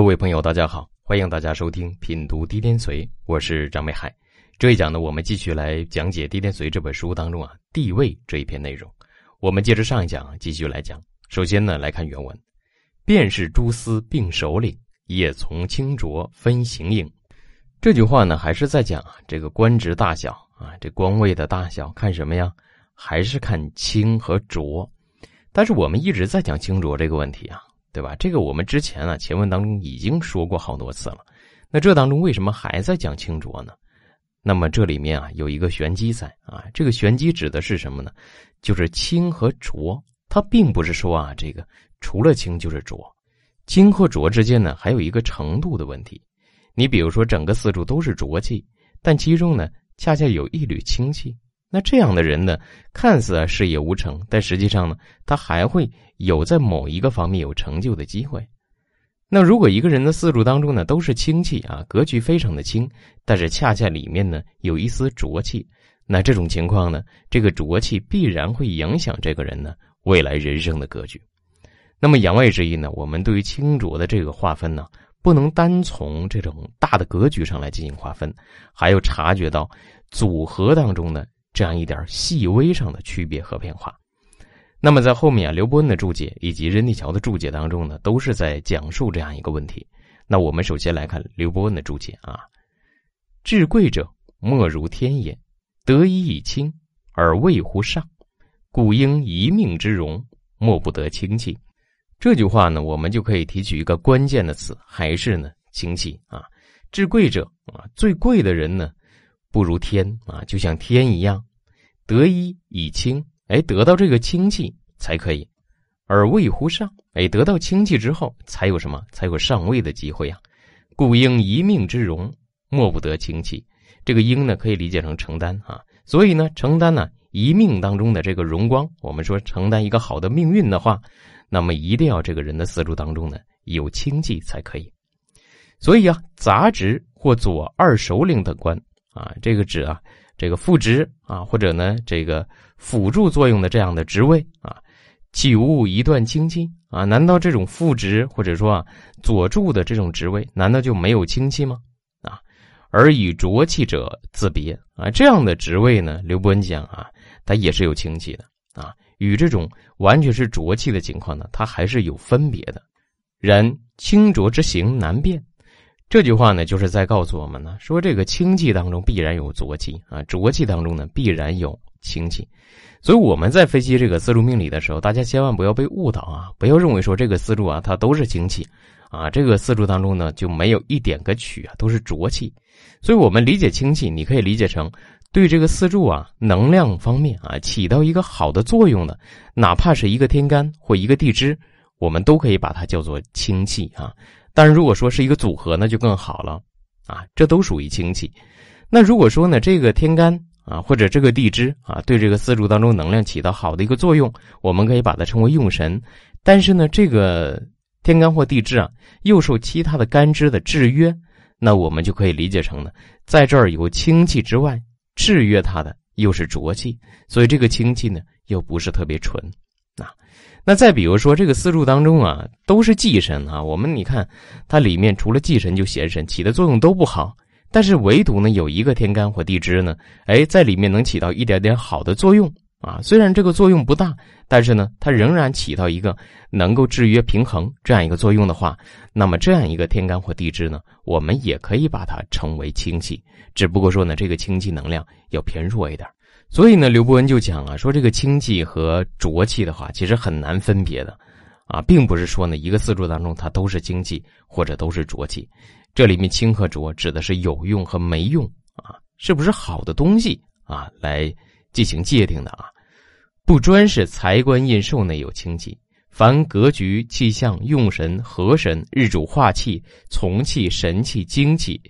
各位朋友，大家好，欢迎大家收听品读《滴天髓》，我是张美海。这一讲呢，我们继续来讲解《滴天髓》这本书当中啊地位这一篇内容。我们接着上一讲继续来讲。首先呢，来看原文：“便是诸司并首领，也从清浊分形影。”这句话呢，还是在讲这个官职大小啊，这官位的大小看什么呀？还是看清和浊。但是我们一直在讲清浊这个问题啊。对吧？这个我们之前啊前文当中已经说过好多次了。那这当中为什么还在讲清浊呢？那么这里面啊有一个玄机在啊。这个玄机指的是什么呢？就是清和浊，它并不是说啊这个除了清就是浊，清和浊之间呢还有一个程度的问题。你比如说整个四柱都是浊气，但其中呢恰恰有一缕清气。那这样的人呢，看似啊事业无成，但实际上呢，他还会有在某一个方面有成就的机会。那如果一个人的四柱当中呢都是清气啊，格局非常的清，但是恰恰里面呢有一丝浊气，那这种情况呢，这个浊气必然会影响这个人呢未来人生的格局。那么言外之意呢，我们对于清浊的这个划分呢，不能单从这种大的格局上来进行划分，还要察觉到组合当中呢。这样一点细微上的区别和变化，那么在后面啊，刘伯温的注解以及任立桥的注解当中呢，都是在讲述这样一个问题。那我们首先来看刘伯温的注解啊：“至贵者，莫如天也，得一以清，而位乎上，故应一命之容，莫不得清气。”这句话呢，我们就可以提取一个关键的词，还是呢清气啊。至贵者啊，最贵的人呢。不如天啊，就像天一样，得一以清，哎，得到这个清气才可以；而位乎上，哎，得到清气之后，才有什么？才有上位的机会啊！故应一命之荣，莫不得清气。这个应呢，可以理解成承担啊。所以呢，承担呢一命当中的这个荣光，我们说承担一个好的命运的话，那么一定要这个人的四柱当中呢有清气才可以。所以啊，杂职或左二首领等官。啊，这个指啊，这个副职啊，或者呢，这个辅助作用的这样的职位啊，岂无一段清气啊？难道这种副职或者说啊佐助的这种职位，难道就没有清气吗？啊，而以浊气者自别啊，这样的职位呢，刘伯温讲啊，它也是有清气的啊，与这种完全是浊气的情况呢，它还是有分别的。然清浊之行难辨。这句话呢，就是在告诉我们呢，说这个清气当中必然有浊气啊，浊气当中呢必然有清气，所以我们在分析这个四柱命理的时候，大家千万不要被误导啊，不要认为说这个四柱啊它都是清气啊，这个四柱当中呢就没有一点个曲啊，都是浊气。所以我们理解清气，你可以理解成对这个四柱啊能量方面啊起到一个好的作用的，哪怕是一个天干或一个地支，我们都可以把它叫做清气啊。但是如果说是一个组合，那就更好了，啊，这都属于清气。那如果说呢，这个天干啊，或者这个地支啊，对这个四柱当中能量起到好的一个作用，我们可以把它称为用神。但是呢，这个天干或地支啊，又受其他的干支的制约，那我们就可以理解成呢，在这儿有清气之外，制约它的又是浊气，所以这个清气呢，又不是特别纯。啊那再比如说，这个四柱当中啊，都是忌神啊。我们你看，它里面除了忌神就邪神，起的作用都不好。但是唯独呢，有一个天干或地支呢，哎，在里面能起到一点点好的作用啊。虽然这个作用不大，但是呢，它仍然起到一个能够制约平衡这样一个作用的话，那么这样一个天干或地支呢，我们也可以把它称为清气。只不过说呢，这个清气能量要偏弱一点。所以呢，刘伯温就讲啊，说这个清气和浊气的话，其实很难分别的，啊，并不是说呢一个四柱当中它都是清气或者都是浊气，这里面清和浊指的是有用和没用啊，是不是好的东西啊来进行界定的啊？不专是财官印寿内有清气，凡格局、气象、用神、合神、日主化气、从气、神气、精气，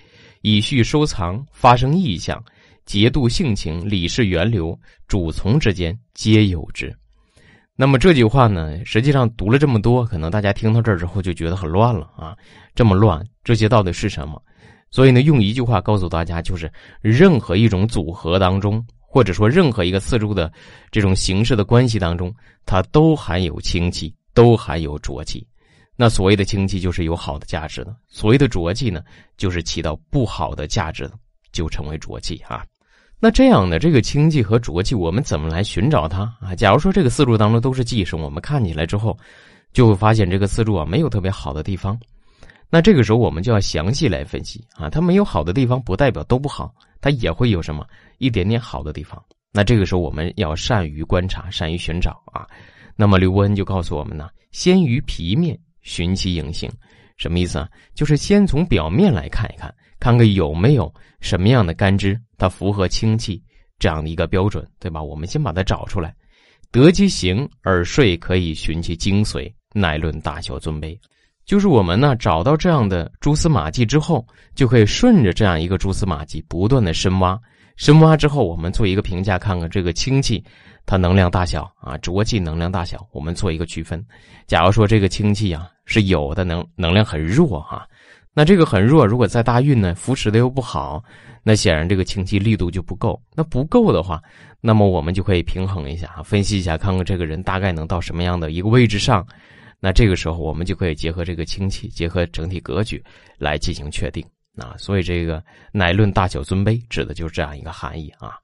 以序收藏，发生异象。节度性情，理事源流，主从之间皆有之。那么这句话呢，实际上读了这么多，可能大家听到这儿之后就觉得很乱了啊！这么乱，这些到底是什么？所以呢，用一句话告诉大家，就是任何一种组合当中，或者说任何一个四柱的这种形式的关系当中，它都含有清气，都含有浊气。那所谓的清气就是有好的价值的，所谓的浊气呢，就是起到不好的价值的，就成为浊气啊。那这样的这个清气和浊气，我们怎么来寻找它啊？假如说这个四柱当中都是忌生，我们看起来之后，就会发现这个四柱啊没有特别好的地方。那这个时候我们就要详细来分析啊，它没有好的地方，不代表都不好，它也会有什么一点点好的地方。那这个时候我们要善于观察，善于寻找啊。那么刘伯温就告诉我们呢，先于皮面寻其影形，什么意思啊？就是先从表面来看一看，看看有没有什么样的干支。它符合清气这样的一个标准，对吧？我们先把它找出来，得其形而睡可以寻其精髓，乃论大小尊卑。就是我们呢找到这样的蛛丝马迹之后，就可以顺着这样一个蛛丝马迹不断的深挖，深挖之后，我们做一个评价，看看这个氢气它能量大小啊，浊气能量大小，我们做一个区分。假如说这个氢气啊是有的能能量很弱哈，那这个很弱，如果在大运呢扶持的又不好。那显然这个清气力度就不够，那不够的话，那么我们就可以平衡一下，分析一下，看看这个人大概能到什么样的一个位置上。那这个时候我们就可以结合这个清气，结合整体格局来进行确定啊。所以这个乃论大小尊卑，指的就是这样一个含义啊。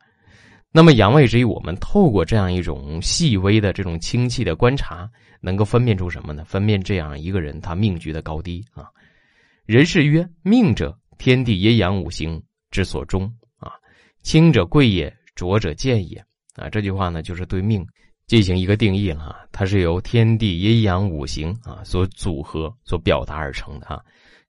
那么阳位之意，我们透过这样一种细微的这种清气的观察，能够分辨出什么呢？分辨这样一个人他命局的高低啊。人是曰命者，天地阴阳五行。之所终啊，轻者贵也，浊者贱也啊。这句话呢，就是对命进行一个定义了啊。它是由天地阴阳五行啊所组合、所表达而成的啊。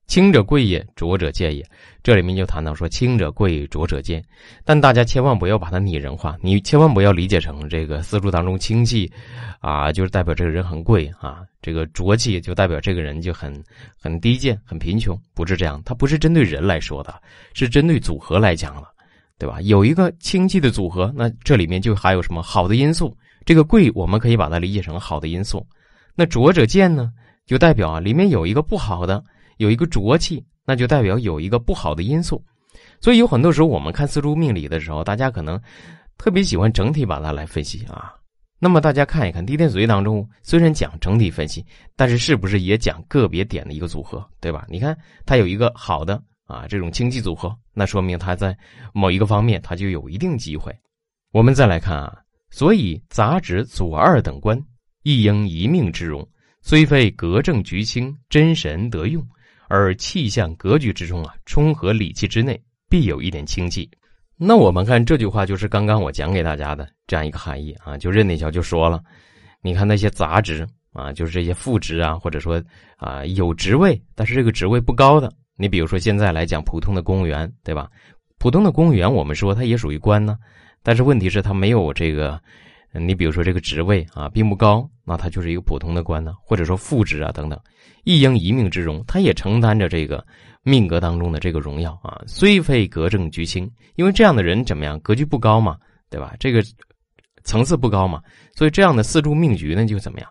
清者贵也，浊者贱也。这里面就谈到说，清者贵，浊者贱。但大家千万不要把它拟人化，你千万不要理解成这个四柱当中清气啊，就是代表这个人很贵啊；这个浊气就代表这个人就很很低贱、很贫穷。不是这样，它不是针对人来说的，是针对组合来讲的，对吧？有一个清气的组合，那这里面就还有什么好的因素？这个贵，我们可以把它理解成好的因素。那浊者贱呢，就代表啊，里面有一个不好的。有一个浊气，那就代表有一个不好的因素，所以有很多时候我们看四柱命理的时候，大家可能特别喜欢整体把它来分析啊。那么大家看一看《地天髓》当中，虽然讲整体分析，但是是不是也讲个别点的一个组合，对吧？你看它有一个好的啊这种清气组合，那说明它在某一个方面它就有一定机会。我们再来看啊，所以杂指左二等官，一应一命之容，虽非格正局清，真神得用。而气象格局之中啊，冲和理气之内，必有一点清气。那我们看这句话，就是刚刚我讲给大家的这样一个含义啊。就任内桥就说了，你看那些杂职啊，就是这些副职啊，或者说啊有职位，但是这个职位不高的，你比如说现在来讲普通的公务员，对吧？普通的公务员，我们说他也属于官呢，但是问题是，他没有这个。你比如说这个职位啊，并不高，那他就是一个普通的官呢，或者说副职啊等等，一应一命之荣，他也承担着这个命格当中的这个荣耀啊。虽非格正局清，因为这样的人怎么样，格局不高嘛，对吧？这个层次不高嘛，所以这样的四柱命局呢就怎么样？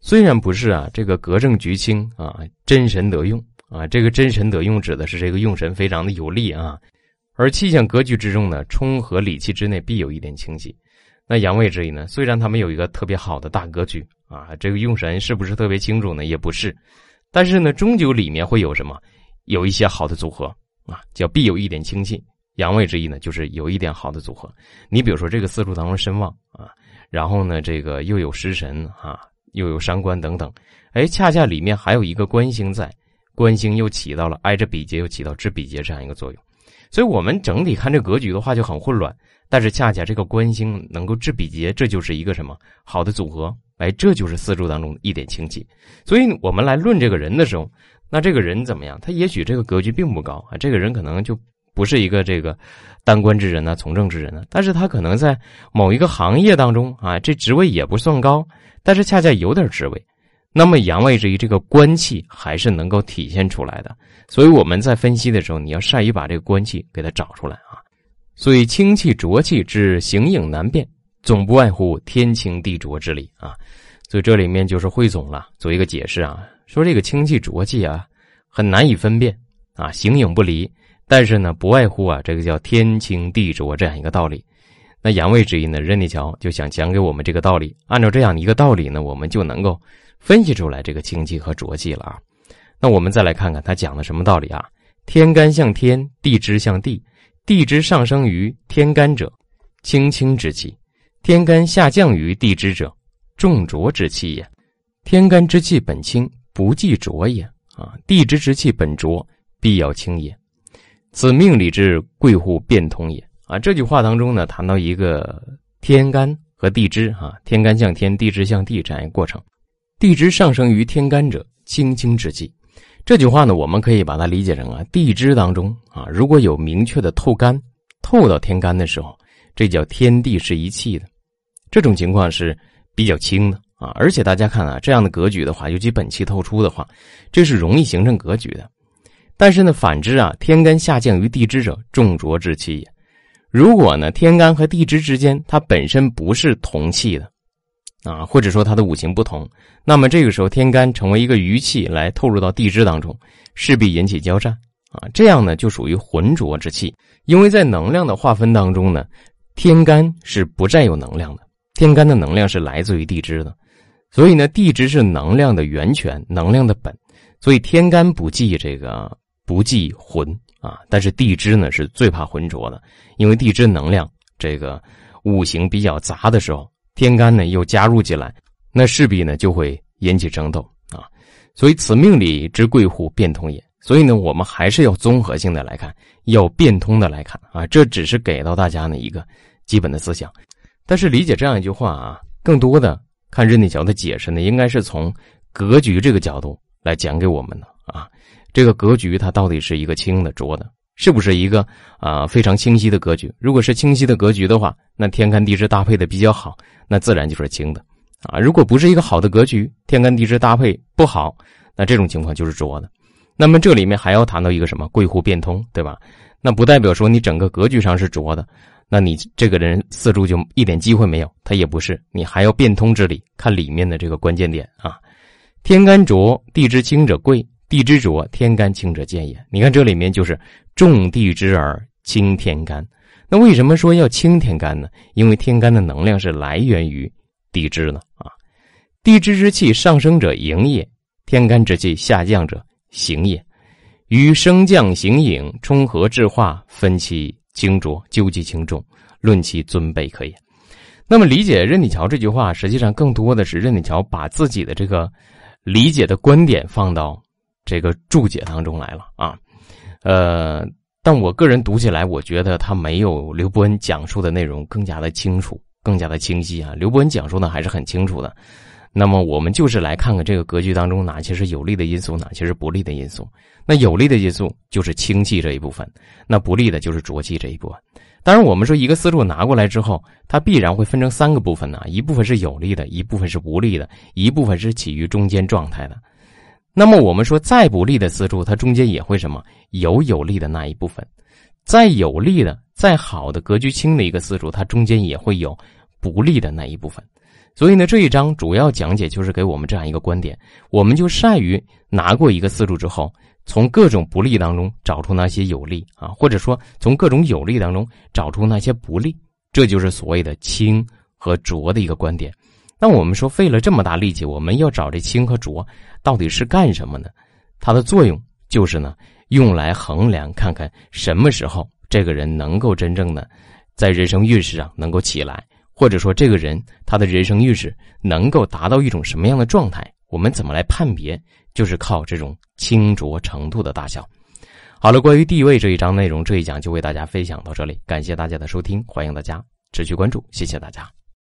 虽然不是啊，这个格正局清啊，真神得用啊，这个真神得用指的是这个用神非常的有力啊，而气象格局之中呢，冲和理气之内必有一点清晰。那阳位之意呢？虽然他们有一个特别好的大格局啊，这个用神是不是特别清楚呢？也不是，但是呢，终究里面会有什么？有一些好的组合啊，叫必有一点清气。阳位之意呢，就是有一点好的组合。你比如说这个四柱当中身旺啊，然后呢，这个又有食神啊，又有伤官等等，哎，恰恰里面还有一个官星在，官星又起到了挨着比劫，又起到制比劫这样一个作用。所以我们整体看这格局的话就很混乱。但是恰恰这个官星能够制比劫，这就是一个什么好的组合？哎，这就是四柱当中一点清气。所以我们来论这个人的时候，那这个人怎么样？他也许这个格局并不高啊，这个人可能就不是一个这个当官之人呢，从政之人呢。但是他可能在某一个行业当中啊，这职位也不算高，但是恰恰有点职位。那么阳位之一，这个官气还是能够体现出来的。所以我们在分析的时候，你要善于把这个官气给它找出来啊。所以清气浊气之形影难辨，总不外乎天清地浊之理啊。所以这里面就是汇总了，做一个解释啊，说这个清气浊气啊，很难以分辨啊，形影不离。但是呢，不外乎啊，这个叫天清地浊这样一个道理。那阳位之意呢，任立桥就想讲给我们这个道理。按照这样一个道理呢，我们就能够分析出来这个清气和浊气了啊。那我们再来看看他讲的什么道理啊？天干向天，地支向地，地支上升于天干者，清清之气；天干下降于地支者，重浊之气也。天干之气本清，不忌浊也啊；地支之气本浊，必要清也。此命理之贵乎变通也啊！这句话当中呢，谈到一个天干和地支啊，天干向天，地支向地这样一个过程。地支上升于天干者，清清之气。这句话呢，我们可以把它理解成啊，地支当中啊，如果有明确的透干透到天干的时候，这叫天地是一气的，这种情况是比较轻的啊。而且大家看啊，这样的格局的话，尤其本气透出的话，这是容易形成格局的。但是呢，反之啊，天干下降于地支者，重浊之气也。如果呢，天干和地支之间它本身不是同气的。啊，或者说它的五行不同，那么这个时候天干成为一个余气来透入到地支当中，势必引起交战啊，这样呢就属于浑浊之气。因为在能量的划分当中呢，天干是不占有能量的，天干的能量是来自于地支的，所以呢地支是能量的源泉，能量的本，所以天干不忌这个不忌浑啊，但是地支呢是最怕浑浊的，因为地支能量这个五行比较杂的时候。天干呢又加入进来，那势必呢就会引起争斗啊，所以此命理之贵乎变通也。所以呢，我们还是要综合性的来看，要变通的来看啊。这只是给到大家呢一个基本的思想，但是理解这样一句话啊，更多的看任内桥的解释呢，应该是从格局这个角度来讲给我们的啊。这个格局它到底是一个清的浊的。是不是一个啊非常清晰的格局？如果是清晰的格局的话，那天干地支搭配的比较好，那自然就是清的啊。如果不是一个好的格局，天干地支搭配不好，那这种情况就是浊的。那么这里面还要谈到一个什么贵户变通，对吧？那不代表说你整个格局上是浊的，那你这个人四柱就一点机会没有，他也不是，你还要变通之理，看里面的这个关键点啊。天干浊，地支清者贵。地之浊，天干清者见也。你看这里面就是重地之而清天干。那为什么说要清天干呢？因为天干的能量是来源于地支呢啊。地支之气上升者营也，天干之气下降者行也。与升降行影冲合制化，分其轻浊，究其轻重，论其尊卑可也。那么理解任体桥这句话，实际上更多的是任体桥把自己的这个理解的观点放到。这个注解当中来了啊，呃，但我个人读起来，我觉得他没有刘伯温讲述的内容更加的清楚，更加的清晰啊。刘伯温讲述的还是很清楚的。那么我们就是来看看这个格局当中哪些是有利的因素，哪些是不利的因素。那有利的因素就是清气这一部分，那不利的就是浊气这一部分。当然，我们说一个思路拿过来之后，它必然会分成三个部分呢，一部分是有利的，一部分是不利的，一部分是起于中间状态的。那么我们说，再不利的四柱，它中间也会什么有有利的那一部分；再有利的、再好的格局轻的一个四柱，它中间也会有不利的那一部分。所以呢，这一章主要讲解就是给我们这样一个观点：我们就善于拿过一个四柱之后，从各种不利当中找出那些有利啊，或者说从各种有利当中找出那些不利，这就是所谓的轻和浊的一个观点。那我们说费了这么大力气，我们要找这清和浊到底是干什么呢？它的作用就是呢，用来衡量看看什么时候这个人能够真正的在人生运势上能够起来，或者说这个人他的人生运势能够达到一种什么样的状态？我们怎么来判别？就是靠这种清浊程度的大小。好了，关于地位这一章内容，这一讲就为大家分享到这里，感谢大家的收听，欢迎大家持续关注，谢谢大家。